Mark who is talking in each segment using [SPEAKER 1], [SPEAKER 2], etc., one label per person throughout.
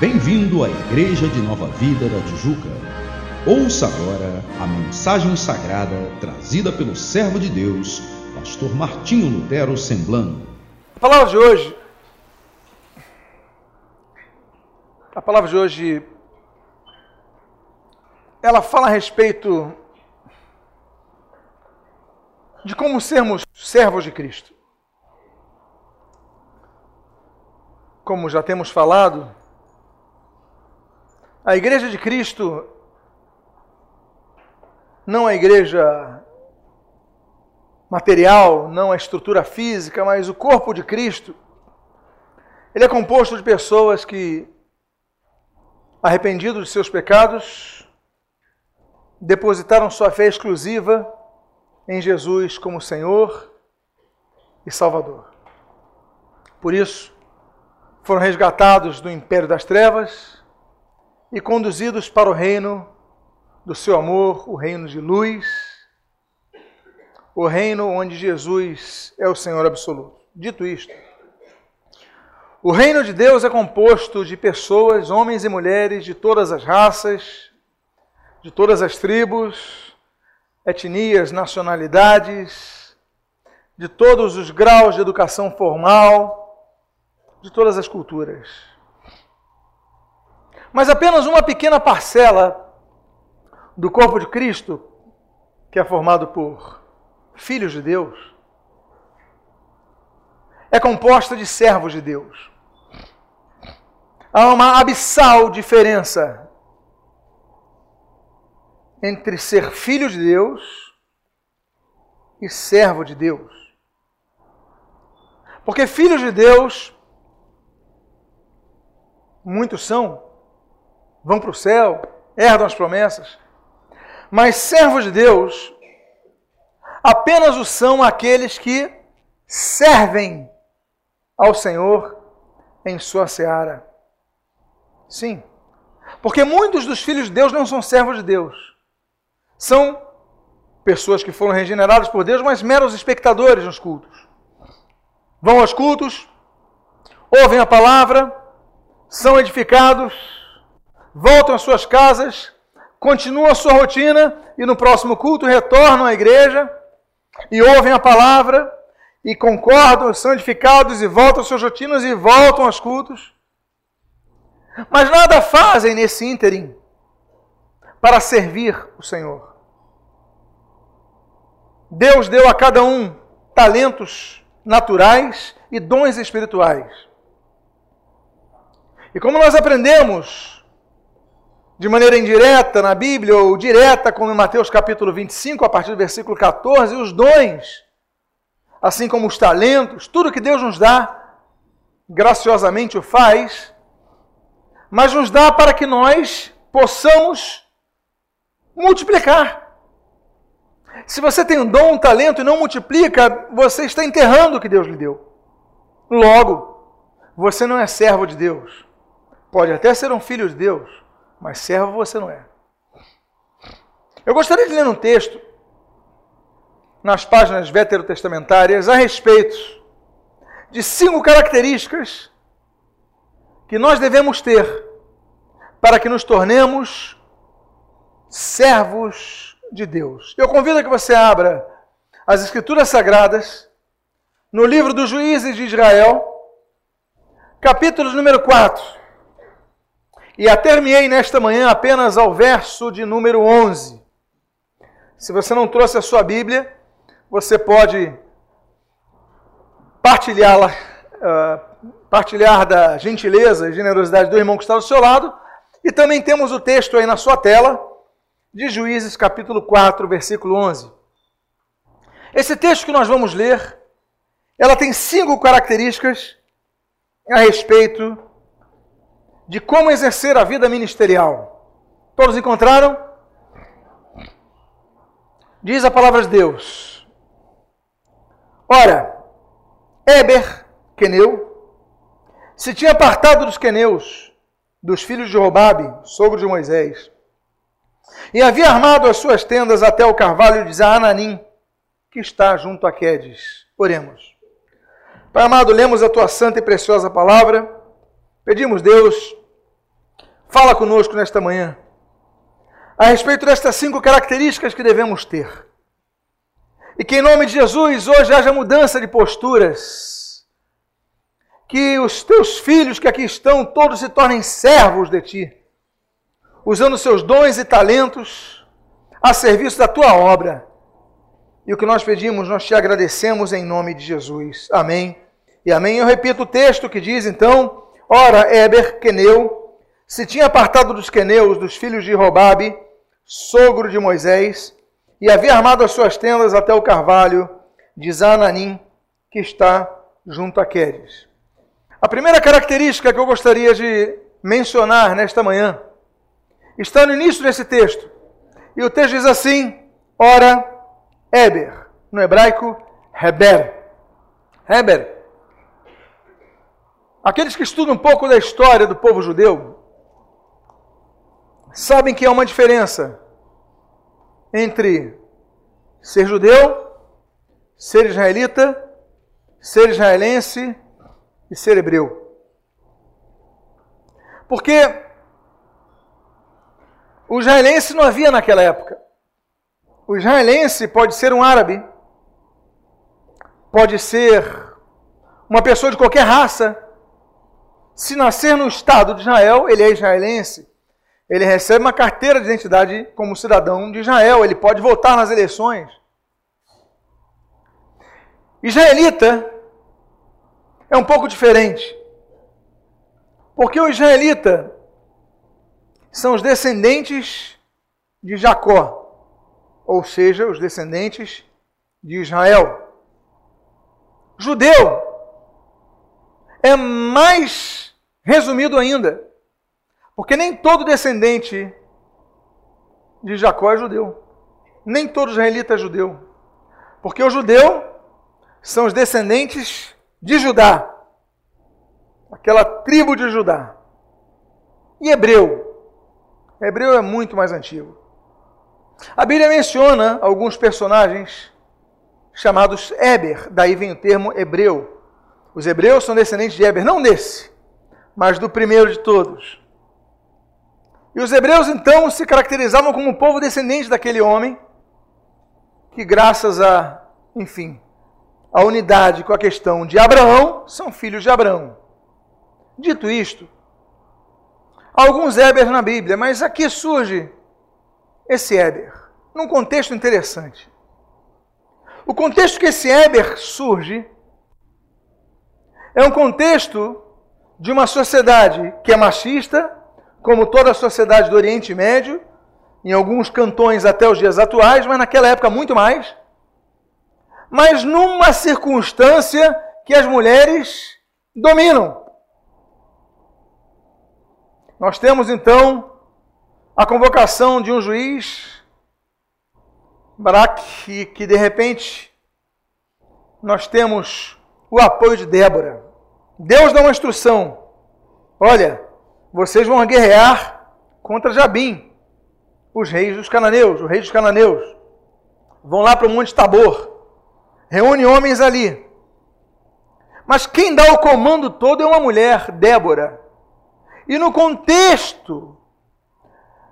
[SPEAKER 1] Bem-vindo à Igreja de Nova Vida da Tijuca. Ouça agora a mensagem sagrada trazida pelo servo de Deus, pastor Martinho Lutero Semblano.
[SPEAKER 2] A palavra de hoje A palavra de hoje ela fala a respeito de como sermos servos de Cristo. Como já temos falado, a igreja de Cristo não a igreja material, não a estrutura física, mas o corpo de Cristo. Ele é composto de pessoas que, arrependidos de seus pecados, depositaram sua fé exclusiva em Jesus como Senhor e Salvador. Por isso, foram resgatados do império das trevas e conduzidos para o reino do seu amor, o reino de luz, o reino onde Jesus é o Senhor absoluto. Dito isto, o reino de Deus é composto de pessoas, homens e mulheres de todas as raças, de todas as tribos, etnias, nacionalidades, de todos os graus de educação formal, de todas as culturas. Mas apenas uma pequena parcela do corpo de Cristo, que é formado por filhos de Deus, é composta de servos de Deus. Há uma abissal diferença entre ser filho de Deus e servo de Deus. Porque filhos de Deus, muitos são, vão para o céu, herdam as promessas. Mas servos de Deus apenas o são aqueles que servem ao Senhor em sua seara. Sim. Porque muitos dos filhos de Deus não são servos de Deus. São pessoas que foram regeneradas por Deus, mas meros espectadores nos cultos. Vão aos cultos, ouvem a palavra, são edificados, voltam às suas casas, continuam a sua rotina e no próximo culto retornam à igreja e ouvem a palavra e concordam, são edificados e voltam às suas rotinas e voltam aos cultos. Mas nada fazem nesse ínterim para servir o Senhor. Deus deu a cada um talentos naturais e dons espirituais. E como nós aprendemos de maneira indireta na Bíblia, ou direta, como em Mateus capítulo 25, a partir do versículo 14, os dons, assim como os talentos, tudo que Deus nos dá, graciosamente o faz, mas nos dá para que nós possamos multiplicar. Se você tem um dom, um talento e não multiplica, você está enterrando o que Deus lhe deu. Logo, você não é servo de Deus. Pode até ser um filho de Deus, mas servo você não é. Eu gostaria de ler um texto nas páginas veterotestamentárias a respeito de cinco características que nós devemos ter para que nos tornemos servos de Deus. Eu convido a que você abra as Escrituras Sagradas no livro dos Juízes de Israel, capítulo número 4. E atermiei nesta manhã apenas ao verso de número 11. Se você não trouxe a sua Bíblia, você pode partilhá-la, uh, partilhar da gentileza e generosidade do irmão que está do seu lado. E também temos o texto aí na sua tela, de Juízes capítulo 4, versículo 11. Esse texto que nós vamos ler, ela tem cinco características a respeito de como exercer a vida ministerial. Todos encontraram? Diz a palavra de Deus. Ora, Eber, Queneu, se tinha apartado dos queneus, dos filhos de Robabe, sogro de Moisés, e havia armado as suas tendas até o carvalho de Zaananim, que está junto a Quedes. Oremos. Pai amado, lemos a tua santa e preciosa palavra, pedimos, Deus, fala conosco nesta manhã a respeito destas cinco características que devemos ter. E que em nome de Jesus hoje haja mudança de posturas. Que os teus filhos que aqui estão todos se tornem servos de ti, usando seus dons e talentos a serviço da tua obra. E o que nós pedimos, nós te agradecemos em nome de Jesus. Amém. E amém. Eu repito o texto que diz então: Ora, Eber, Queneu, se tinha apartado dos queneus, dos filhos de Robabe, sogro de Moisés, e havia armado as suas tendas até o carvalho de Zananim, que está junto a Quedes. A primeira característica que eu gostaria de mencionar nesta manhã está no início desse texto. E o texto diz assim: Ora, Eber, no hebraico, Heber. Heber. Aqueles que estudam um pouco da história do povo judeu sabem que há uma diferença entre ser judeu, ser israelita, ser israelense e ser hebreu. Porque o israelense não havia naquela época. O israelense pode ser um árabe, pode ser uma pessoa de qualquer raça. Se nascer no Estado de Israel, ele é israelense ele recebe uma carteira de identidade como cidadão de Israel, ele pode votar nas eleições. Israelita é um pouco diferente. Porque o israelita são os descendentes de Jacó, ou seja, os descendentes de Israel. Judeu é mais resumido ainda. Porque nem todo descendente de Jacó é judeu. Nem todo israelita é judeu. Porque o judeu são os descendentes de Judá. Aquela tribo de Judá. E hebreu. Hebreu é muito mais antigo. A Bíblia menciona alguns personagens chamados Eber, daí vem o termo hebreu. Os hebreus são descendentes de Eber, não desse, mas do primeiro de todos. E os hebreus então se caracterizavam como um povo descendente daquele homem, que graças a, enfim, a unidade com a questão de Abraão, são filhos de Abraão. Dito isto, alguns Ebers na Bíblia, mas aqui surge esse Eber, num contexto interessante. O contexto que esse Eber surge é um contexto de uma sociedade que é machista, como toda a sociedade do Oriente Médio, em alguns cantões até os dias atuais, mas naquela época muito mais. Mas numa circunstância que as mulheres dominam. Nós temos então a convocação de um juiz, Barak, que, que de repente nós temos o apoio de Débora. Deus dá uma instrução. Olha, vocês vão guerrear contra Jabim, os reis dos cananeus, o rei dos cananeus. Vão lá para o Monte Tabor, reúne homens ali. Mas quem dá o comando todo é uma mulher, Débora. E no contexto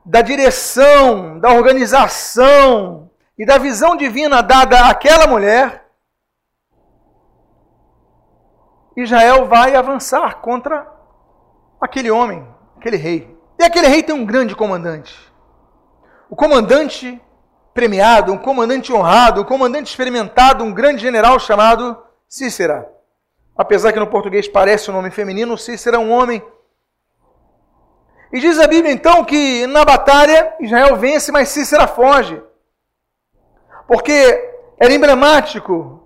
[SPEAKER 2] da direção, da organização e da visão divina dada àquela mulher, Israel vai avançar contra aquele homem, aquele rei. E aquele rei tem um grande comandante. O comandante premiado, um comandante honrado, um comandante experimentado, um grande general chamado Cícera. Apesar que no português parece um nome feminino, Cícera é um homem. E diz a Bíblia então que na batalha Israel vence, mas Cícera foge. Porque era emblemático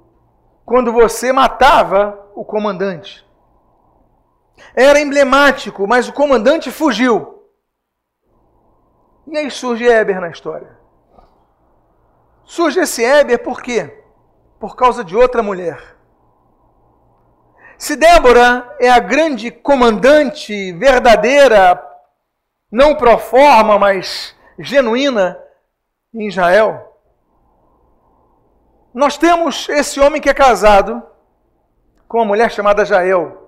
[SPEAKER 2] quando você matava o comandante. Era emblemático, mas o comandante fugiu. E aí surge Eber na história. Surge esse Eber por quê? Por causa de outra mulher. Se Débora é a grande comandante verdadeira, não pro forma, mas genuína em Israel, nós temos esse homem que é casado com uma mulher chamada Jael.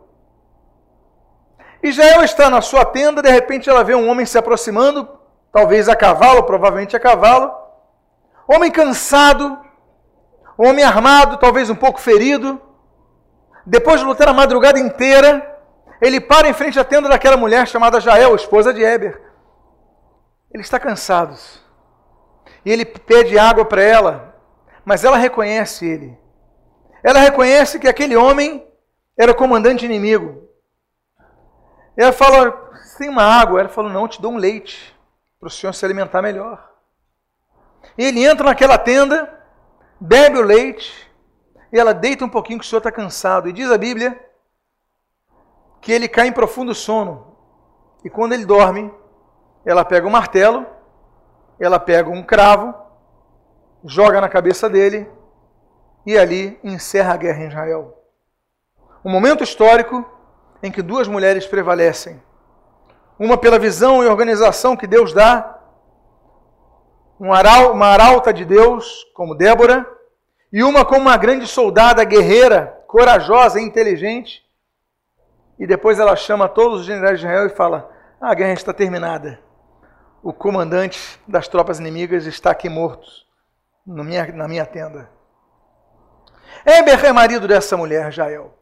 [SPEAKER 2] Jael está na sua tenda, de repente ela vê um homem se aproximando, talvez a cavalo, provavelmente a cavalo. Homem cansado, homem armado, talvez um pouco ferido. Depois de lutar a madrugada inteira, ele para em frente à tenda daquela mulher chamada Jael, esposa de Eber. Ele está cansado. E ele pede água para ela, mas ela reconhece ele. Ela reconhece que aquele homem era o comandante inimigo. E ela fala: tem uma água? Ela falou: não, eu te dou um leite para o senhor se alimentar melhor. E ele entra naquela tenda, bebe o leite, e ela deita um pouquinho que o senhor está cansado. E diz a Bíblia que ele cai em profundo sono. E quando ele dorme, ela pega um martelo, ela pega um cravo, joga na cabeça dele e ali encerra a guerra em Israel. Um momento histórico em que duas mulheres prevalecem. Uma pela visão e organização que Deus dá, uma arauta de Deus, como Débora, e uma como uma grande soldada guerreira, corajosa e inteligente. E depois ela chama todos os generais de Israel e fala: a guerra está terminada. O comandante das tropas inimigas está aqui morto, na minha, na minha tenda. Eber é marido dessa mulher, Jael.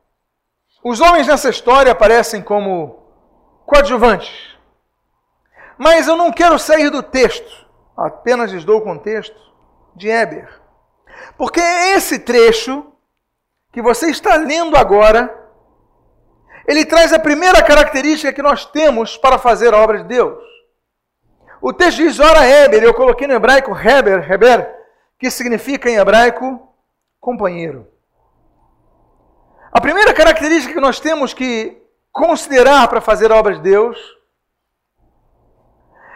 [SPEAKER 2] Os homens nessa história aparecem como coadjuvantes. Mas eu não quero sair do texto, apenas lhes dou o contexto de Eber. Porque esse trecho que você está lendo agora, ele traz a primeira característica que nós temos para fazer a obra de Deus. O texto diz, ora Eber, eu coloquei no hebraico Heber, Heber, que significa em hebraico companheiro. A primeira característica que nós temos que considerar para fazer a obra de Deus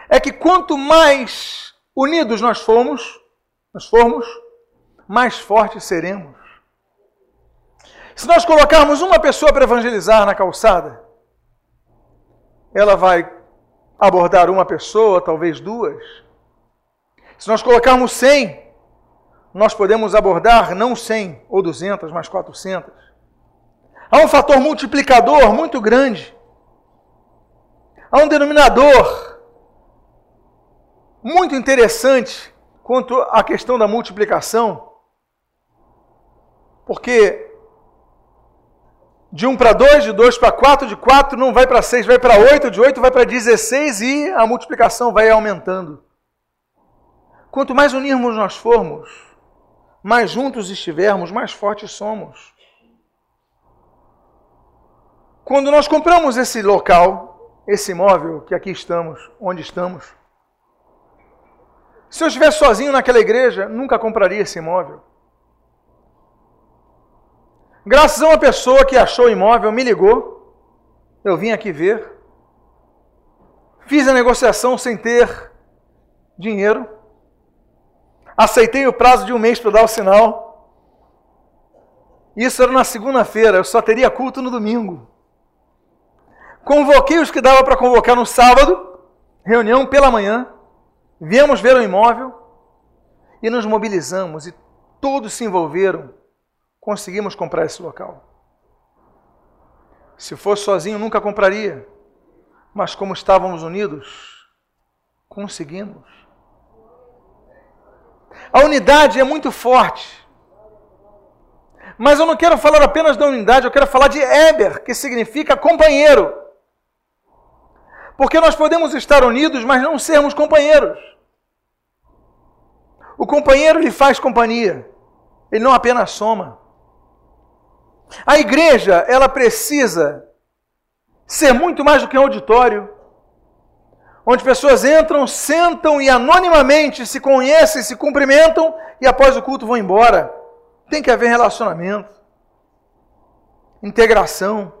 [SPEAKER 2] é que quanto mais unidos nós formos, nós formos, mais fortes seremos. Se nós colocarmos uma pessoa para evangelizar na calçada, ela vai abordar uma pessoa, talvez duas. Se nós colocarmos 100, nós podemos abordar não 100 ou 200, mas 400. Há um fator multiplicador muito grande. Há um denominador muito interessante quanto à questão da multiplicação. Porque de 1 para 2, de 2 para 4, de 4 não vai para 6, vai para 8, de 8 vai para 16 e a multiplicação vai aumentando. Quanto mais unirmos nós formos, mais juntos estivermos, mais fortes somos. Quando nós compramos esse local, esse imóvel que aqui estamos, onde estamos, se eu estivesse sozinho naquela igreja, nunca compraria esse imóvel. Graças a uma pessoa que achou o imóvel, me ligou, eu vim aqui ver, fiz a negociação sem ter dinheiro, aceitei o prazo de um mês para dar o sinal. Isso era na segunda-feira, eu só teria culto no domingo. Convoquei os que dava para convocar no sábado, reunião pela manhã, viemos ver o imóvel e nos mobilizamos e todos se envolveram. Conseguimos comprar esse local. Se fosse sozinho, nunca compraria. Mas como estávamos unidos, conseguimos. A unidade é muito forte. Mas eu não quero falar apenas da unidade, eu quero falar de Eber, que significa companheiro. Porque nós podemos estar unidos, mas não sermos companheiros. O companheiro lhe faz companhia, ele não apenas soma. A igreja, ela precisa ser muito mais do que um auditório, onde pessoas entram, sentam e anonimamente se conhecem, se cumprimentam e após o culto vão embora. Tem que haver relacionamento, integração.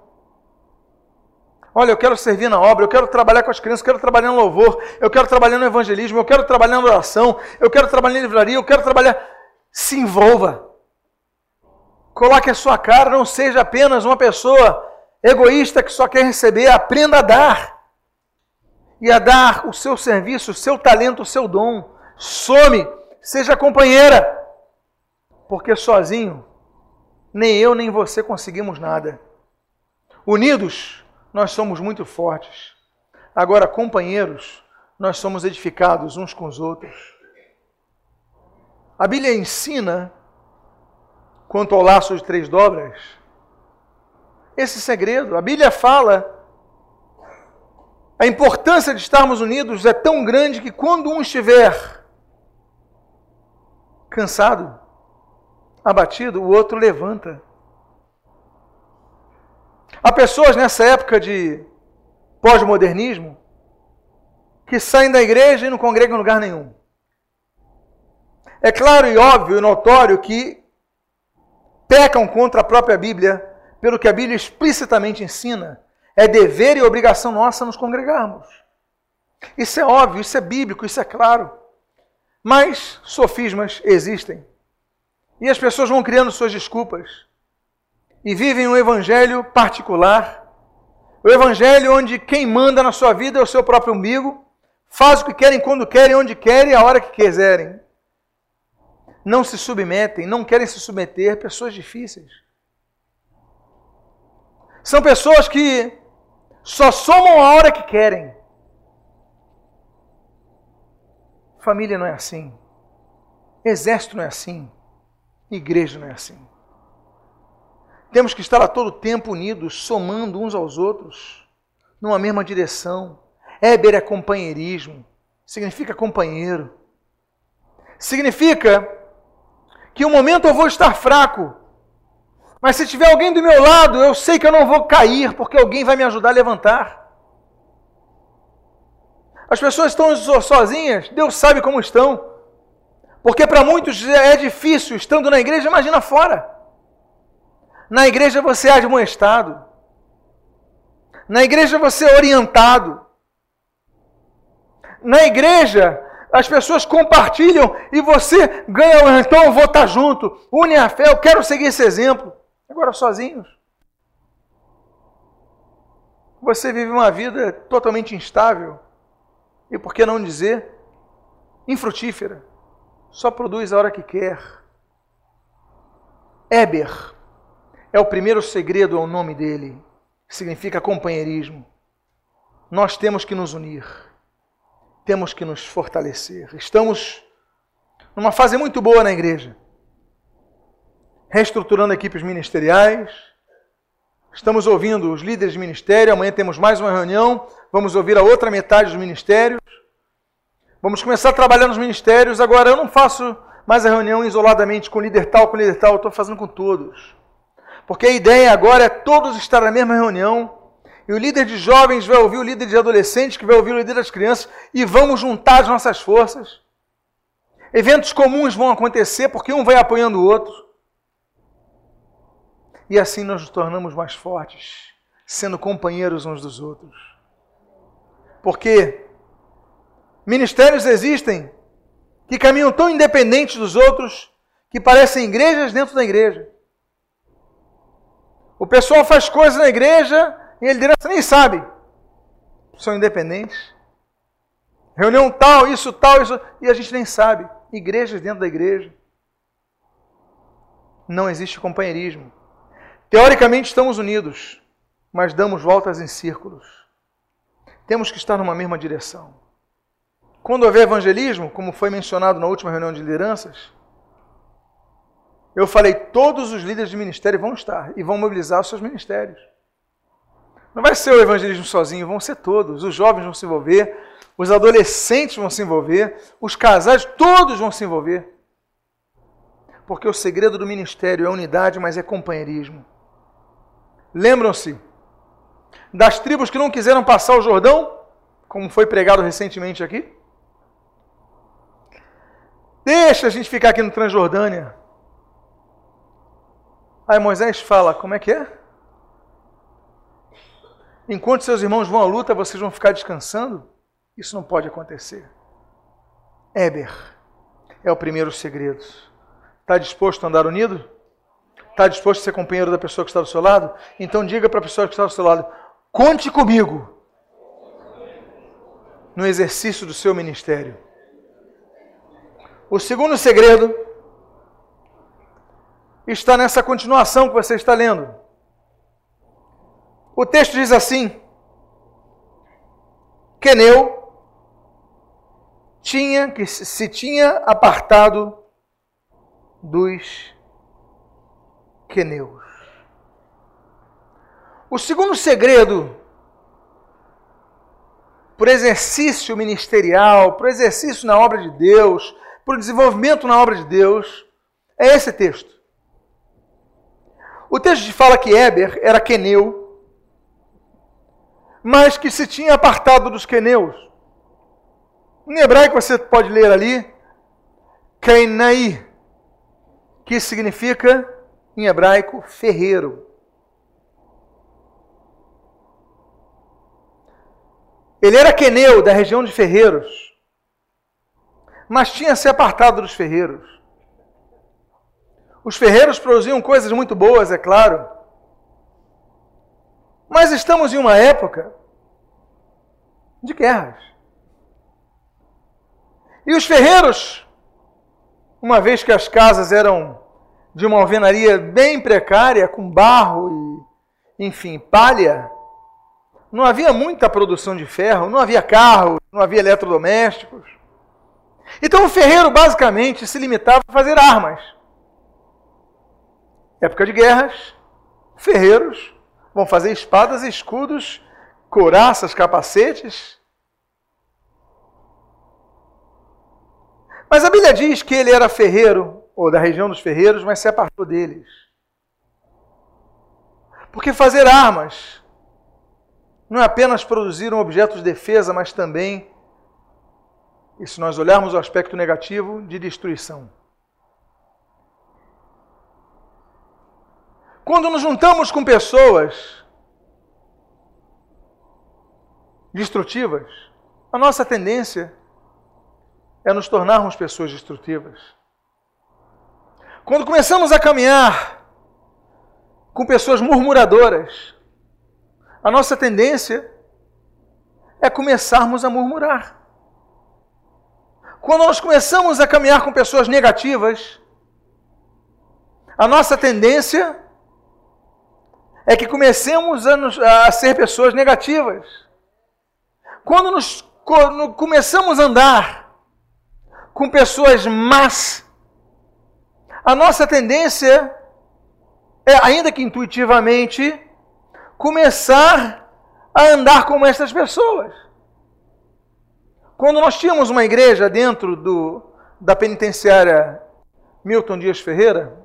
[SPEAKER 2] Olha, eu quero servir na obra, eu quero trabalhar com as crianças, eu quero trabalhar no louvor, eu quero trabalhar no evangelismo, eu quero trabalhar na oração, eu quero trabalhar em livraria, eu quero trabalhar. Se envolva. Coloque a sua cara, não seja apenas uma pessoa egoísta que só quer receber, aprenda a dar. E a dar o seu serviço, o seu talento, o seu dom. Some, seja companheira. Porque sozinho, nem eu nem você conseguimos nada. Unidos, nós somos muito fortes. Agora, companheiros, nós somos edificados uns com os outros. A Bíblia ensina, quanto ao laço de três dobras, esse segredo. A Bíblia fala a importância de estarmos unidos é tão grande que quando um estiver cansado, abatido, o outro levanta. Há pessoas nessa época de pós-modernismo que saem da igreja e não congregam em lugar nenhum. É claro e óbvio e notório que pecam contra a própria Bíblia, pelo que a Bíblia explicitamente ensina. É dever e obrigação nossa nos congregarmos. Isso é óbvio, isso é bíblico, isso é claro. Mas sofismas existem. E as pessoas vão criando suas desculpas. E vivem um evangelho particular. O evangelho onde quem manda na sua vida é o seu próprio umbigo. Faz o que querem, quando querem, onde querem, a hora que quiserem. Não se submetem, não querem se submeter, pessoas difíceis. São pessoas que só somam a hora que querem. Família não é assim. Exército não é assim. Igreja não é assim. Temos que estar a todo tempo unidos, somando uns aos outros, numa mesma direção. Éber é companheirismo, significa companheiro. Significa que um momento eu vou estar fraco, mas se tiver alguém do meu lado, eu sei que eu não vou cair, porque alguém vai me ajudar a levantar. As pessoas estão sozinhas, Deus sabe como estão. Porque para muitos é difícil, estando na igreja, imagina fora. Na igreja você é admoestado. Na igreja você é orientado. Na igreja as pessoas compartilham e você ganha, então eu vou estar junto. Une a fé, eu quero seguir esse exemplo. Agora, sozinhos. Você vive uma vida totalmente instável e, por que não dizer, infrutífera. Só produz a hora que quer. Éber é o primeiro segredo, é o nome dele. Significa companheirismo. Nós temos que nos unir. Temos que nos fortalecer. Estamos numa fase muito boa na igreja reestruturando equipes ministeriais. Estamos ouvindo os líderes de ministério. Amanhã temos mais uma reunião. Vamos ouvir a outra metade dos ministérios. Vamos começar a trabalhar nos ministérios. Agora, eu não faço mais a reunião isoladamente com líder tal, com líder tal. Eu estou fazendo com todos. Porque a ideia agora é todos estar na mesma reunião. E o líder de jovens vai ouvir o líder de adolescentes, que vai ouvir o líder das crianças. E vamos juntar as nossas forças. Eventos comuns vão acontecer porque um vai apoiando o outro. E assim nós nos tornamos mais fortes, sendo companheiros uns dos outros. Porque ministérios existem que caminham tão independentes dos outros que parecem igrejas dentro da igreja. O pessoal faz coisas na igreja e a liderança nem sabe. São independentes. Reunião tal, isso, tal, isso, e a gente nem sabe. Igrejas dentro da igreja. Não existe companheirismo. Teoricamente estamos unidos, mas damos voltas em círculos. Temos que estar numa mesma direção. Quando houver evangelismo, como foi mencionado na última reunião de lideranças, eu falei, todos os líderes de ministério vão estar e vão mobilizar os seus ministérios. Não vai ser o evangelismo sozinho, vão ser todos. Os jovens vão se envolver, os adolescentes vão se envolver, os casais, todos vão se envolver. Porque o segredo do ministério é unidade, mas é companheirismo. Lembram-se das tribos que não quiseram passar o Jordão, como foi pregado recentemente aqui? Deixa a gente ficar aqui no Transjordânia. Aí Moisés fala: como é que é? Enquanto seus irmãos vão à luta, vocês vão ficar descansando? Isso não pode acontecer. Éber é o primeiro segredo. Está disposto a andar unido? Está disposto a ser companheiro da pessoa que está do seu lado? Então diga para a pessoa que está do seu lado: conte comigo no exercício do seu ministério. O segundo segredo está nessa continuação que você está lendo. O texto diz assim: queneu tinha que se tinha apartado dos queneus. O segundo segredo por exercício ministerial, por exercício na obra de Deus, por desenvolvimento na obra de Deus, é esse texto. O texto fala que Éber era queneu, mas que se tinha apartado dos queneus. Em hebraico você pode ler ali, Kenai, que significa, em hebraico, ferreiro. Ele era queneu da região de ferreiros, mas tinha se apartado dos ferreiros. Os ferreiros produziam coisas muito boas, é claro. Mas estamos em uma época de guerras. E os ferreiros, uma vez que as casas eram de uma alvenaria bem precária, com barro e, enfim, palha, não havia muita produção de ferro, não havia carro, não havia eletrodomésticos. Então o ferreiro basicamente se limitava a fazer armas. Época de guerras, ferreiros vão fazer espadas, escudos, couraças, capacetes. Mas a Bíblia diz que ele era ferreiro, ou da região dos ferreiros, mas se apartou deles. Porque fazer armas não é apenas produzir um objeto de defesa, mas também, e se nós olharmos o aspecto negativo, de destruição. Quando nos juntamos com pessoas destrutivas, a nossa tendência é nos tornarmos pessoas destrutivas. Quando começamos a caminhar com pessoas murmuradoras, a nossa tendência é começarmos a murmurar. Quando nós começamos a caminhar com pessoas negativas, a nossa tendência é que comecemos a, nos, a ser pessoas negativas. Quando nos quando começamos a andar com pessoas más, a nossa tendência é, ainda que intuitivamente, começar a andar como essas pessoas. Quando nós tínhamos uma igreja dentro do, da penitenciária Milton Dias Ferreira,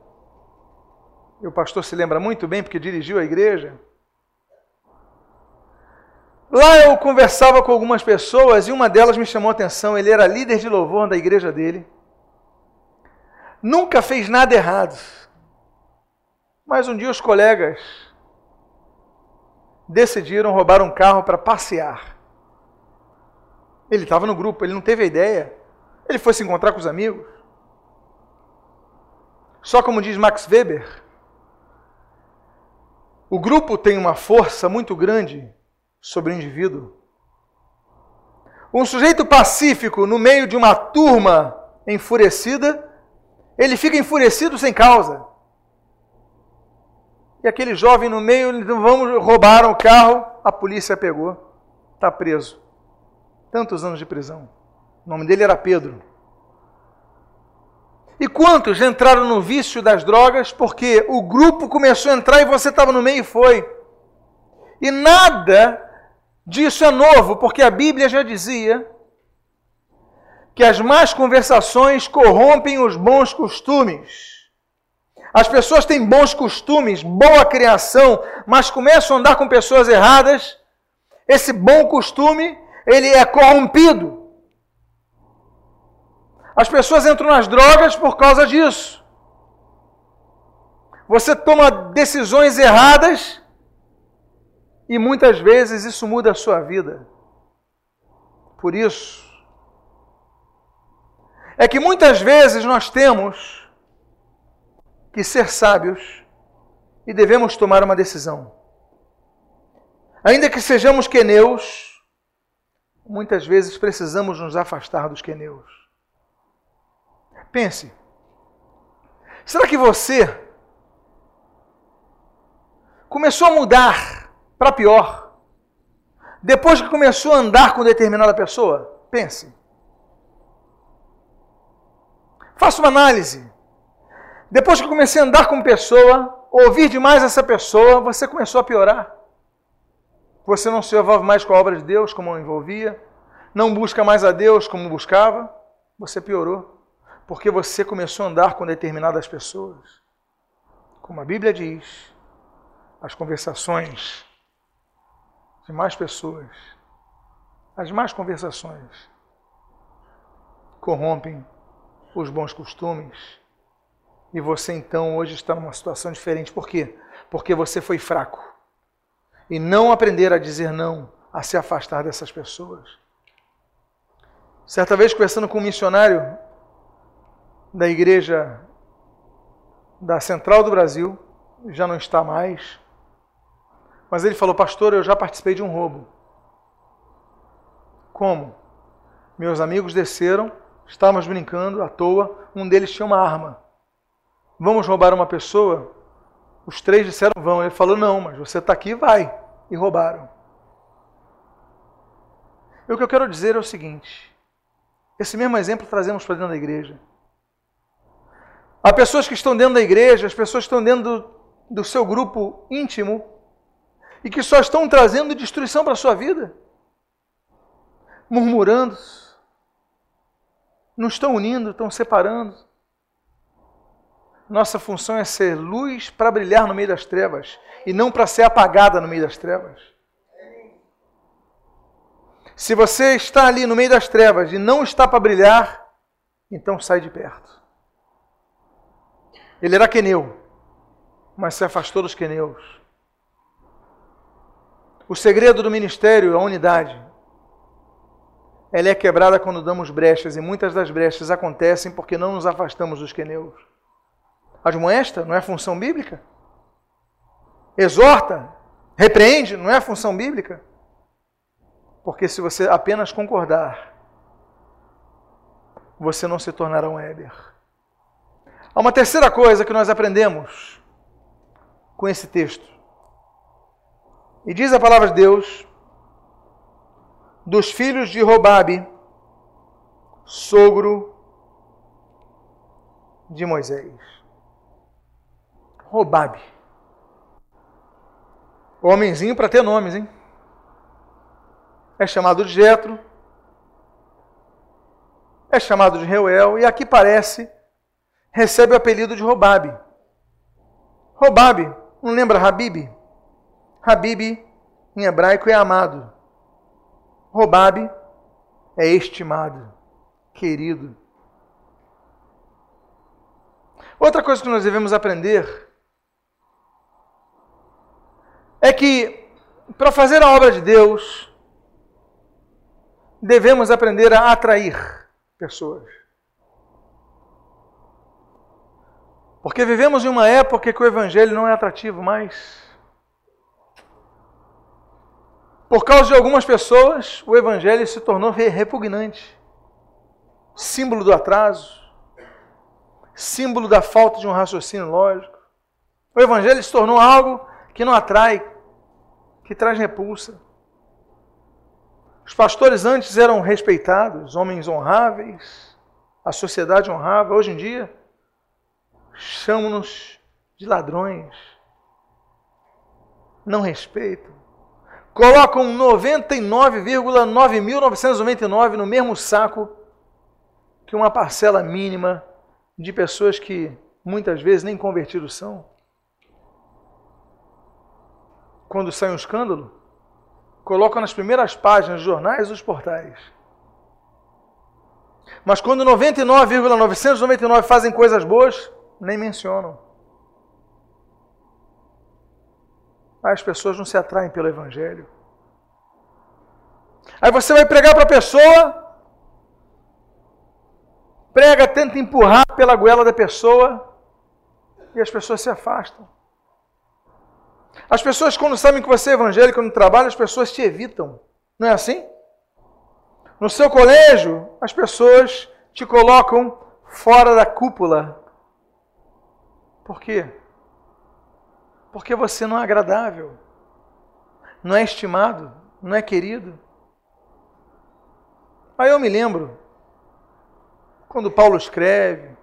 [SPEAKER 2] e o pastor se lembra muito bem porque dirigiu a igreja. Lá eu conversava com algumas pessoas e uma delas me chamou a atenção. Ele era líder de louvor da igreja dele. Nunca fez nada errado. Mas um dia os colegas decidiram roubar um carro para passear. Ele estava no grupo, ele não teve a ideia. Ele foi se encontrar com os amigos. Só como diz Max Weber, o grupo tem uma força muito grande sobre o indivíduo. Um sujeito pacífico no meio de uma turma enfurecida, ele fica enfurecido sem causa. E aquele jovem no meio, vamos, roubaram o carro, a polícia pegou, está preso. Tantos anos de prisão. O nome dele era Pedro. E quantos entraram no vício das drogas porque o grupo começou a entrar e você estava no meio e foi? E nada disso é novo, porque a Bíblia já dizia que as más conversações corrompem os bons costumes. As pessoas têm bons costumes, boa criação, mas começam a andar com pessoas erradas. Esse bom costume, ele é corrompido. As pessoas entram nas drogas por causa disso. Você toma decisões erradas e muitas vezes isso muda a sua vida. Por isso, é que muitas vezes nós temos que ser sábios e devemos tomar uma decisão. Ainda que sejamos queneus, muitas vezes precisamos nos afastar dos queneus. Pense: será que você começou a mudar para pior depois que começou a andar com determinada pessoa? Pense. Faça uma análise. Depois que comecei a andar com pessoa, ouvir demais essa pessoa, você começou a piorar. Você não se envolve mais com a obra de Deus como envolvia, não busca mais a Deus como buscava, você piorou. Porque você começou a andar com determinadas pessoas. Como a Bíblia diz, as conversações de mais pessoas, as más conversações, corrompem os bons costumes. E você então hoje está numa situação diferente. Por quê? Porque você foi fraco. E não aprender a dizer não, a se afastar dessas pessoas. Certa vez, conversando com um missionário da igreja da Central do Brasil, já não está mais, mas ele falou: Pastor, eu já participei de um roubo. Como? Meus amigos desceram, estávamos brincando à toa, um deles tinha uma arma. Vamos roubar uma pessoa? Os três disseram vão. Ele falou: Não, mas você está aqui, vai. E roubaram. E o que eu quero dizer é o seguinte: esse mesmo exemplo trazemos para dentro da igreja. Há pessoas que estão dentro da igreja, as pessoas que estão dentro do, do seu grupo íntimo e que só estão trazendo destruição para a sua vida, murmurando, não estão unindo, estão separando. Nossa função é ser luz para brilhar no meio das trevas e não para ser apagada no meio das trevas. Se você está ali no meio das trevas e não está para brilhar, então sai de perto. Ele era queneu, mas se afastou dos queneus. O segredo do ministério é a unidade. Ela é quebrada quando damos brechas, e muitas das brechas acontecem porque não nos afastamos dos queneus. Admoesta não é função bíblica? Exorta, repreende, não é função bíblica? Porque se você apenas concordar, você não se tornará um Éber. Há uma terceira coisa que nós aprendemos com esse texto. E diz a palavra de Deus: dos filhos de Robabe, sogro de Moisés. Robabe. Homenzinho para ter nomes, hein? é chamado de Jetro, é chamado de Reuel, e aqui parece, recebe o apelido de Robabe. Robabe, não lembra Habib? Habib, em hebraico, é amado. Robabe é estimado, querido. Outra coisa que nós devemos aprender é que, para fazer a obra de Deus, devemos aprender a atrair pessoas. Porque vivemos em uma época que o Evangelho não é atrativo mais. Por causa de algumas pessoas, o Evangelho se tornou repugnante símbolo do atraso, símbolo da falta de um raciocínio lógico. O Evangelho se tornou algo que não atrai, que traz repulsa. Os pastores antes eram respeitados, homens honráveis, a sociedade honrava. Hoje em dia, chamam-nos de ladrões. Não respeitam. Colocam 99,9999 no mesmo saco que uma parcela mínima de pessoas que muitas vezes nem convertidos são. Quando sai um escândalo, colocam nas primeiras páginas dos jornais dos portais. Mas quando 99,999 fazem coisas boas, nem mencionam. As pessoas não se atraem pelo Evangelho. Aí você vai pregar para a pessoa, prega, tenta empurrar pela goela da pessoa, e as pessoas se afastam. As pessoas, quando sabem que você é evangélico no trabalho, as pessoas te evitam. Não é assim? No seu colégio, as pessoas te colocam fora da cúpula. Por quê? Porque você não é agradável, não é estimado, não é querido. Aí eu me lembro, quando Paulo escreve,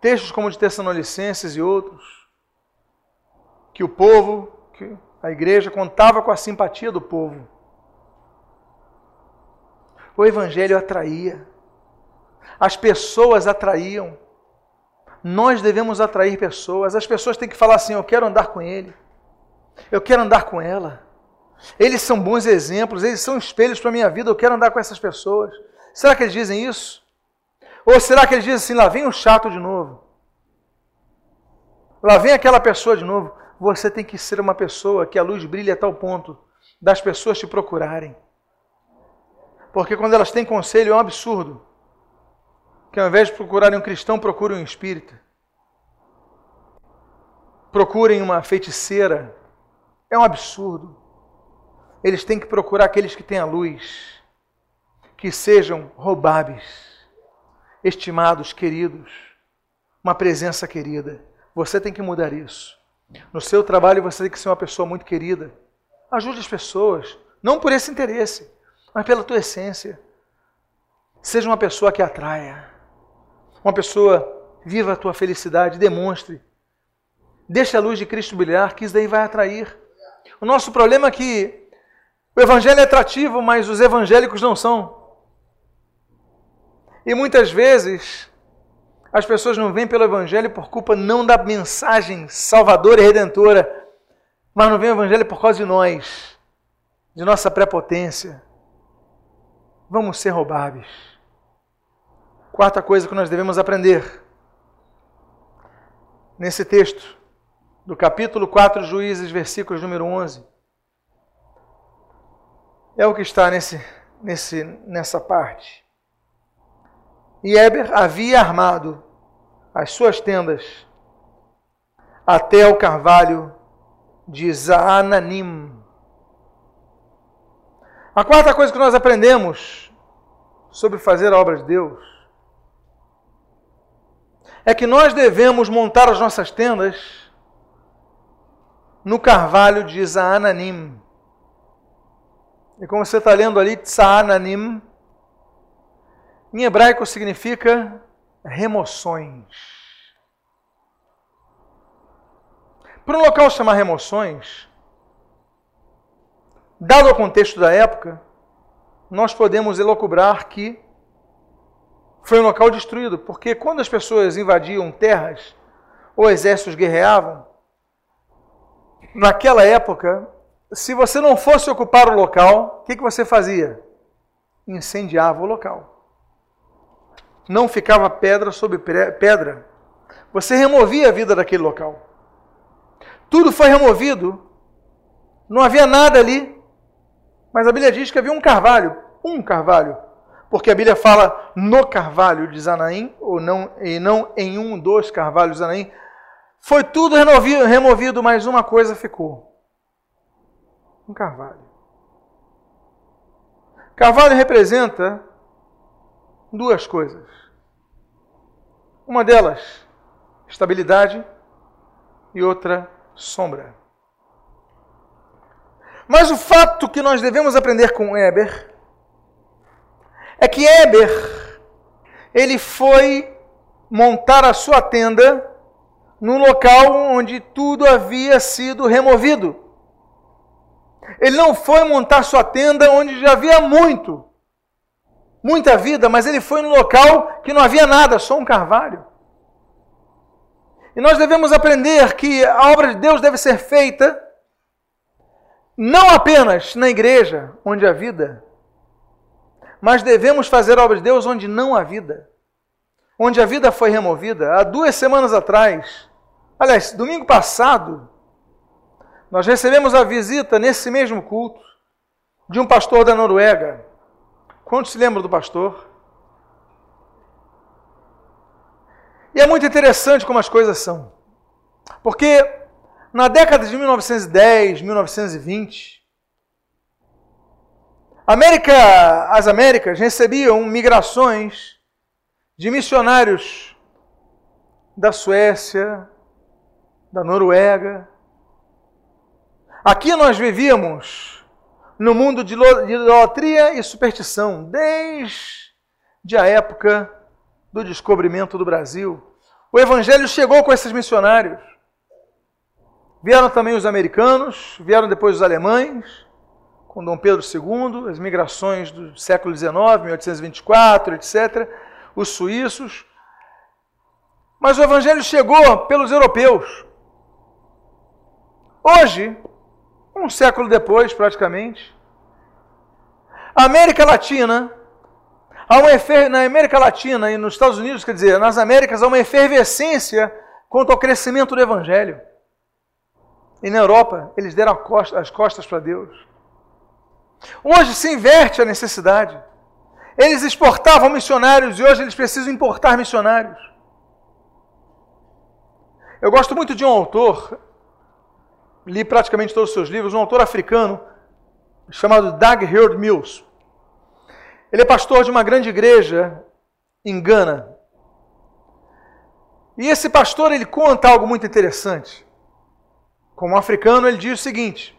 [SPEAKER 2] textos como de Tessalonicenses e outros, que o povo, que a igreja contava com a simpatia do povo. O evangelho atraía. As pessoas atraíam. Nós devemos atrair pessoas. As pessoas têm que falar assim: eu quero andar com ele. Eu quero andar com ela. Eles são bons exemplos, eles são espelhos para a minha vida, eu quero andar com essas pessoas. Será que eles dizem isso? Ou será que eles dizem assim, lá vem o chato de novo? Lá vem aquela pessoa de novo. Você tem que ser uma pessoa que a luz brilha a tal ponto das pessoas te procurarem. Porque quando elas têm conselho é um absurdo. Que ao invés de procurarem um cristão, procurem um espírita. Procurem uma feiticeira. É um absurdo eles têm que procurar aqueles que têm a luz, que sejam roubáveis, estimados, queridos, uma presença querida. Você tem que mudar isso. No seu trabalho você tem que ser uma pessoa muito querida. Ajude as pessoas, não por esse interesse, mas pela tua essência. Seja uma pessoa que atraia. Uma pessoa viva a tua felicidade, demonstre. Deixe a luz de Cristo brilhar, que isso daí vai atrair. O nosso problema é que o evangelho é atrativo, mas os evangélicos não são. E muitas vezes as pessoas não vêm pelo evangelho por culpa não da mensagem salvadora e redentora, mas não vêm o evangelho por causa de nós, de nossa prepotência. Vamos ser roubáveis. Quarta coisa que nós devemos aprender nesse texto do capítulo 4, Juízes, versículos número 11 é o que está nesse, nesse, nessa parte. E Eber havia armado as suas tendas até o carvalho de Zaananim. A quarta coisa que nós aprendemos sobre fazer a obra de Deus é que nós devemos montar as nossas tendas no carvalho de Zaananim. E como você está lendo ali, Tsananim, em hebraico significa remoções. Para um local chamar remoções, dado o contexto da época, nós podemos elocubrar que foi um local destruído, porque quando as pessoas invadiam terras ou exércitos guerreavam, naquela época se você não fosse ocupar o local, o que, que você fazia? Incendiava o local. Não ficava pedra sobre pedra. Você removia a vida daquele local. Tudo foi removido. Não havia nada ali. Mas a Bíblia diz que havia um carvalho. Um carvalho. Porque a Bíblia fala no carvalho de Zanaim, ou não, e não em um dos carvalhos de Zanaim. Foi tudo removido, mas uma coisa ficou um carvalho. Carvalho representa duas coisas. Uma delas, estabilidade, e outra, sombra. Mas o fato que nós devemos aprender com Eber é que Eber ele foi montar a sua tenda num local onde tudo havia sido removido. Ele não foi montar sua tenda onde já havia muito, muita vida, mas ele foi no local que não havia nada, só um carvalho. E nós devemos aprender que a obra de Deus deve ser feita não apenas na igreja, onde há vida, mas devemos fazer a obra de Deus onde não há vida. Onde a vida foi removida. Há duas semanas atrás, aliás, domingo passado, nós recebemos a visita nesse mesmo culto de um pastor da Noruega. Quantos se lembram do pastor? E é muito interessante como as coisas são. Porque na década de 1910, 1920, América, as Américas recebiam migrações de missionários da Suécia, da Noruega, Aqui nós vivíamos no mundo de idolatria e superstição, desde a época do descobrimento do Brasil. O Evangelho chegou com esses missionários. Vieram também os americanos, vieram depois os alemães, com Dom Pedro II, as migrações do século XIX, 1824, etc., os suíços. Mas o Evangelho chegou pelos europeus. Hoje, um século depois, praticamente, a América Latina, há uma efer... na América Latina e nos Estados Unidos, quer dizer, nas Américas, há uma efervescência quanto ao crescimento do Evangelho. E na Europa, eles deram as costas para Deus. Hoje se inverte a necessidade. Eles exportavam missionários e hoje eles precisam importar missionários. Eu gosto muito de um autor, li praticamente todos os seus livros, um autor africano chamado Doug Heard Mills. Ele é pastor de uma grande igreja em Gana. E esse pastor ele conta algo muito interessante. Como africano, ele diz o seguinte: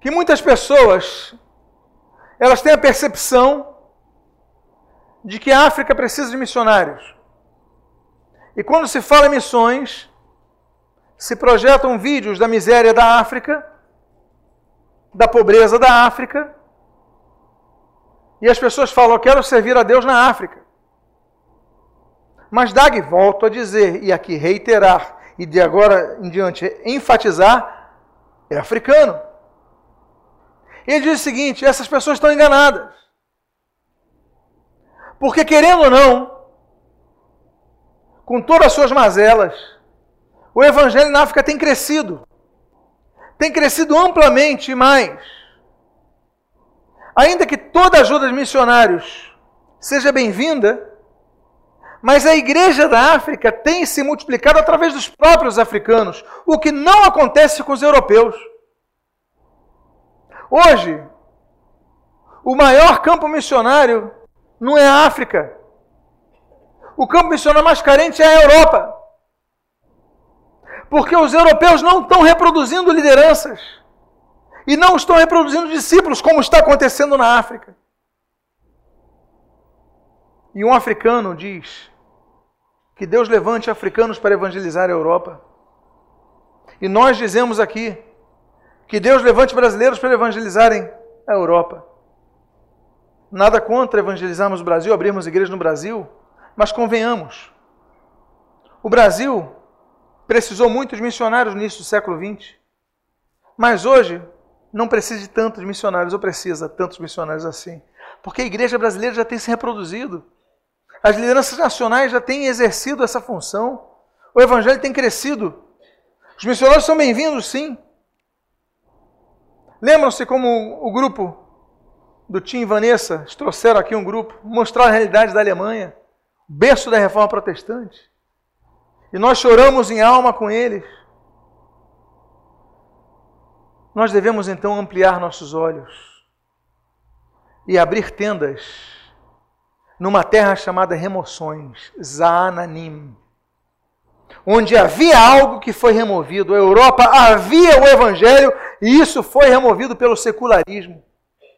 [SPEAKER 2] que muitas pessoas elas têm a percepção de que a África precisa de missionários. E quando se fala em missões, se projetam vídeos da miséria da África, da pobreza da África, e as pessoas falam: Eu quero servir a Deus na África. Mas Dag, volto a dizer, e aqui reiterar, e de agora em diante enfatizar, é africano. Ele diz o seguinte: essas pessoas estão enganadas. Porque, querendo ou não, com todas as suas mazelas, o evangelho na África tem crescido. Tem crescido amplamente mais. Ainda que toda ajuda dos missionários seja bem-vinda, mas a igreja da África tem se multiplicado através dos próprios africanos, o que não acontece com os europeus. Hoje, o maior campo missionário não é a África. O campo missionário mais carente é a Europa. Porque os europeus não estão reproduzindo lideranças. E não estão reproduzindo discípulos, como está acontecendo na África. E um africano diz que Deus levante africanos para evangelizar a Europa. E nós dizemos aqui que Deus levante brasileiros para evangelizarem a Europa. Nada contra evangelizarmos o Brasil, abrirmos igrejas no Brasil, mas convenhamos. O Brasil precisou muito de missionários no do século XX. Mas hoje não precisa de tantos missionários, ou precisa tantos missionários assim. Porque a igreja brasileira já tem se reproduzido. As lideranças nacionais já têm exercido essa função. O evangelho tem crescido. Os missionários são bem-vindos, sim. Lembram-se como o grupo do Tim e Vanessa trouxeram aqui um grupo, mostrar a realidade da Alemanha, berço da reforma protestante. E nós choramos em alma com eles. Nós devemos então ampliar nossos olhos e abrir tendas numa terra chamada Remoções, Zaananim onde havia algo que foi removido. A Europa havia o Evangelho e isso foi removido pelo secularismo.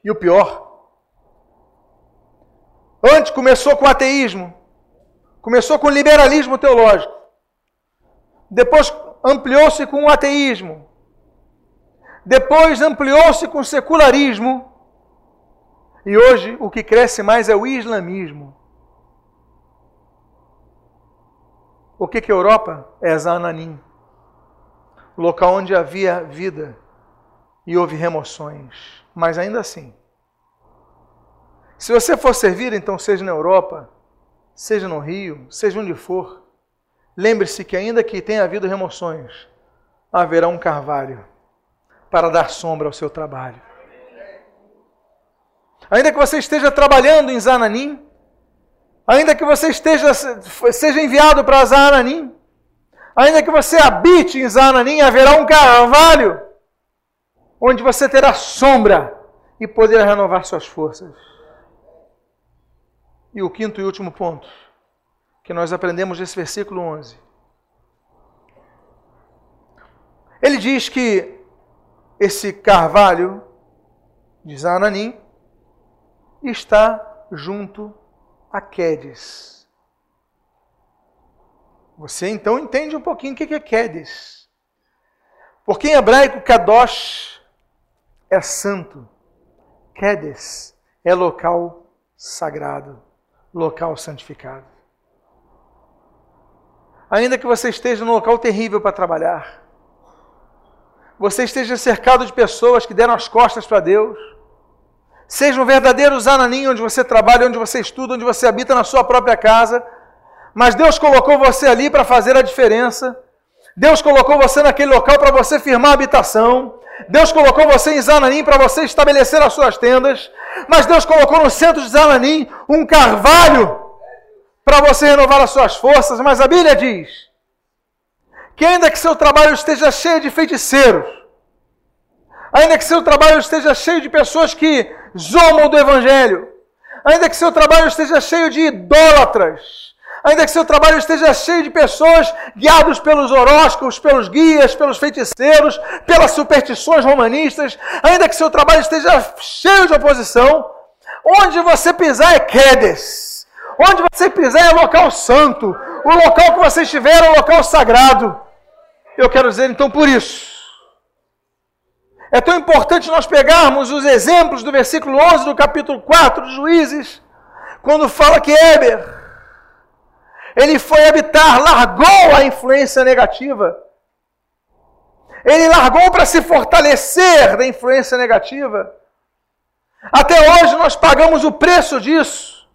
[SPEAKER 2] E o pior, antes começou com o ateísmo, começou com o liberalismo teológico, depois ampliou-se com o ateísmo, depois ampliou-se com o secularismo, e hoje o que cresce mais é o islamismo. O que, que é Europa? É Zananim. O local onde havia vida e houve remoções. Mas ainda assim, se você for servir, então seja na Europa, seja no Rio, seja onde for, lembre-se que ainda que tenha havido remoções, haverá um carvalho para dar sombra ao seu trabalho. Ainda que você esteja trabalhando em Zananim, ainda que você esteja, seja enviado para Zananim, ainda que você habite em Zananim, haverá um carvalho onde você terá sombra e poderá renovar suas forças. E o quinto e último ponto que nós aprendemos nesse versículo 11. Ele diz que esse carvalho de Zananim está junto a Quedes. Você então entende um pouquinho o que é Quedes. Porque em hebraico, Kadosh é santo. Quedes é local sagrado, local santificado. Ainda que você esteja num local terrível para trabalhar, você esteja cercado de pessoas que deram as costas para Deus, seja um verdadeiro Zananim onde você trabalha, onde você estuda, onde você habita na sua própria casa, mas Deus colocou você ali para fazer a diferença. Deus colocou você naquele local para você firmar a habitação. Deus colocou você em Zananim para você estabelecer as suas tendas. Mas Deus colocou no centro de Zananim um carvalho para você renovar as suas forças. Mas a Bíblia diz que ainda que seu trabalho esteja cheio de feiticeiros, ainda que seu trabalho esteja cheio de pessoas que zombam do Evangelho, ainda que seu trabalho esteja cheio de idólatras, ainda que seu trabalho esteja cheio de pessoas guiados pelos horóscopos, pelos guias, pelos feiticeiros, pelas superstições romanistas, ainda que seu trabalho esteja cheio de oposição, onde você pisar é Quedes, onde você pisar é local santo, o local que você estiver é o local sagrado. Eu quero dizer então por isso, é tão importante nós pegarmos os exemplos do versículo 11 do capítulo 4 de Juízes, quando fala que Eber, ele foi habitar, largou a influência negativa. Ele largou para se fortalecer da influência negativa. Até hoje nós pagamos o preço disso,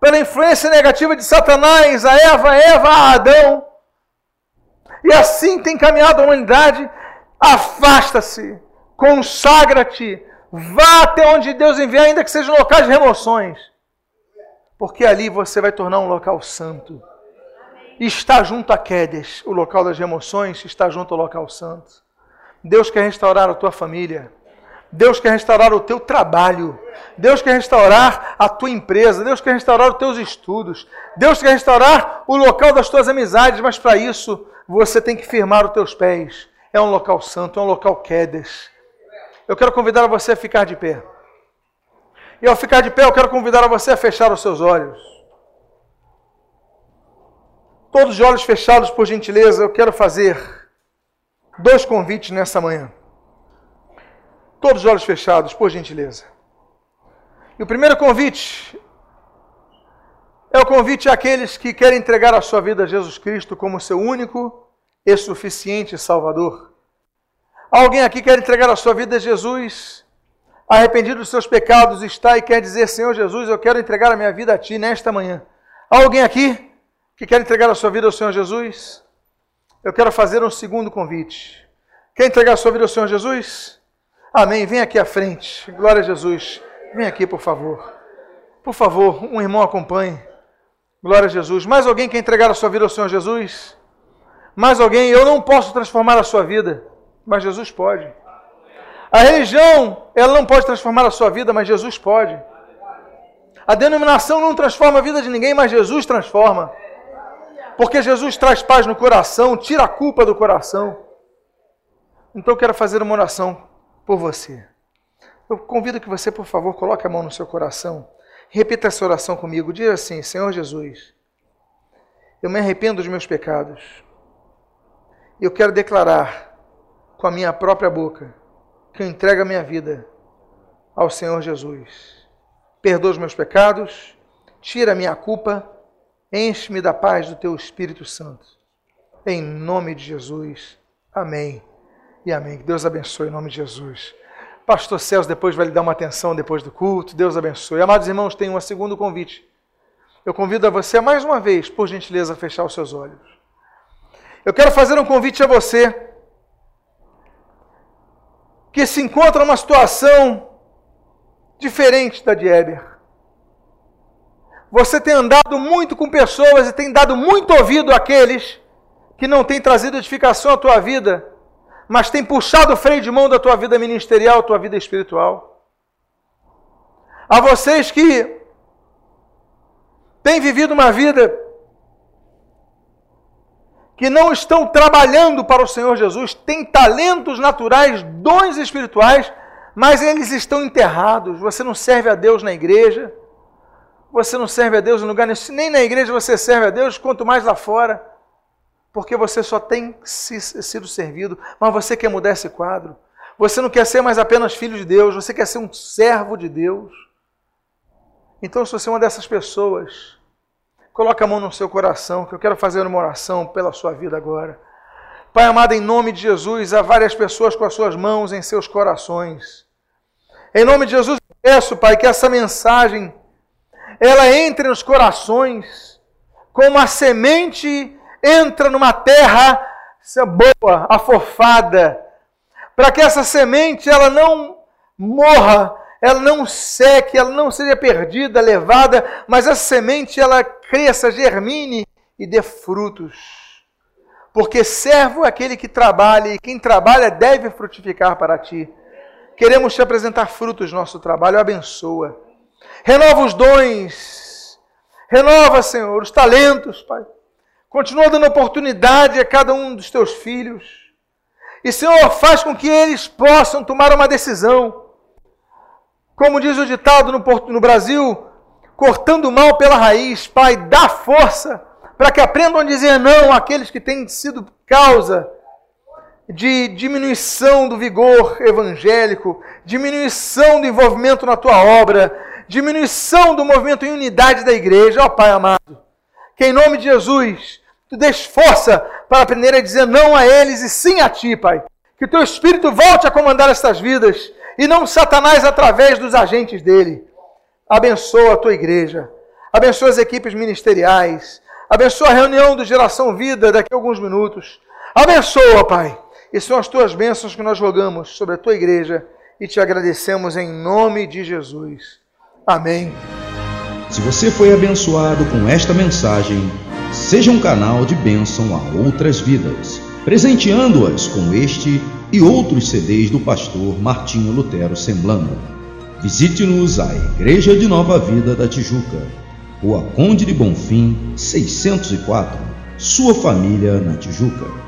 [SPEAKER 2] pela influência negativa de Satanás, a Eva, Eva, a Adão. E assim tem caminhado a humanidade. Afasta-se consagra-te, vá até onde Deus enviar, ainda que seja um local de remoções, porque ali você vai tornar um local santo. Está junto a Quedes, o local das remoções, está junto ao local santo. Deus quer restaurar a tua família. Deus quer restaurar o teu trabalho. Deus quer restaurar a tua empresa. Deus quer restaurar os teus estudos. Deus quer restaurar o local das tuas amizades. Mas para isso, você tem que firmar os teus pés. É um local santo, é um local Quedes eu quero convidar você a ficar de pé. E ao ficar de pé, eu quero convidar você a fechar os seus olhos. Todos de olhos fechados, por gentileza, eu quero fazer dois convites nessa manhã. Todos de olhos fechados, por gentileza. E o primeiro convite é o convite àqueles que querem entregar a sua vida a Jesus Cristo como seu único e suficiente Salvador. Alguém aqui quer entregar a sua vida a Jesus, arrependido dos seus pecados, está e quer dizer: Senhor Jesus, eu quero entregar a minha vida a Ti nesta manhã. Alguém aqui que quer entregar a sua vida ao Senhor Jesus? Eu quero fazer um segundo convite. Quer entregar a sua vida ao Senhor Jesus? Amém. Vem aqui à frente. Glória a Jesus. Vem aqui, por favor. Por favor, um irmão acompanhe. Glória a Jesus. Mais alguém quer entregar a sua vida ao Senhor Jesus? Mais alguém? Eu não posso transformar a sua vida mas Jesus pode. A religião, ela não pode transformar a sua vida, mas Jesus pode. A denominação não transforma a vida de ninguém, mas Jesus transforma. Porque Jesus traz paz no coração, tira a culpa do coração. Então eu quero fazer uma oração por você. Eu convido que você, por favor, coloque a mão no seu coração. Repita essa oração comigo. Diga assim: Senhor Jesus, eu me arrependo dos meus pecados. Eu quero declarar com a minha própria boca que eu entrego a minha vida ao Senhor Jesus. Perdoa os meus pecados, tira a minha culpa, enche-me da paz do teu Espírito Santo. Em nome de Jesus. Amém. E amém. Que Deus abençoe em nome de Jesus. Pastor Celso depois vai lhe dar uma atenção depois do culto. Deus abençoe. Amados irmãos, tem um segundo convite. Eu convido a você mais uma vez, por gentileza, a fechar os seus olhos. Eu quero fazer um convite a você que se encontra numa situação diferente da de Eber. Você tem andado muito com pessoas e tem dado muito ouvido àqueles que não têm trazido edificação à tua vida, mas tem puxado o freio de mão da tua vida ministerial, tua vida espiritual. A vocês que têm vivido uma vida que não estão trabalhando para o Senhor Jesus, têm talentos naturais, dons espirituais, mas eles estão enterrados. Você não serve a Deus na igreja, você não serve a Deus no lugar nenhum, nem na igreja você serve a Deus, quanto mais lá fora, porque você só tem sido servido, mas você quer mudar esse quadro. Você não quer ser mais apenas filho de Deus, você quer ser um servo de Deus. Então, se você é uma dessas pessoas, coloque a mão no seu coração, que eu quero fazer uma oração pela sua vida agora. Pai amado, em nome de Jesus, há várias pessoas com as suas mãos em seus corações. Em nome de Jesus, peço, Pai, que essa mensagem ela entre nos corações como a semente entra numa terra boa, afofada, para que essa semente ela não morra, ela não seque, ela não seja perdida, levada, mas essa semente ela cresça, germine e dê frutos. Porque servo é aquele que trabalha e quem trabalha deve frutificar para ti. Queremos te apresentar frutos do nosso trabalho, abençoa. Renova os dons. Renova, Senhor, os talentos, Pai. Continua dando oportunidade a cada um dos teus filhos. E, Senhor, faz com que eles possam tomar uma decisão. Como diz o ditado no, no Brasil, cortando o mal pela raiz, Pai, dá força para que aprendam a dizer não àqueles que têm sido causa de diminuição do vigor evangélico, diminuição do envolvimento na tua obra, diminuição do movimento em unidade da igreja. Ó oh, Pai amado, que em nome de Jesus, tu des força para aprender a dizer não a eles e sim a ti, Pai. Que o teu Espírito volte a comandar estas vidas e não Satanás através dos agentes dele. Abençoa a tua igreja, abençoa as equipes ministeriais, abençoa a reunião do Geração Vida daqui a alguns minutos. Abençoa, Pai. E são as tuas bênçãos que nós rogamos sobre a tua igreja e te agradecemos em nome de Jesus. Amém.
[SPEAKER 1] Se você foi abençoado com esta mensagem, seja um canal de bênção a outras vidas, presenteando-as com este e outros CDs do pastor Martinho Lutero Semblando. Visite-nos a Igreja de Nova Vida da Tijuca, Rua Conde de Bonfim, 604, sua família na Tijuca.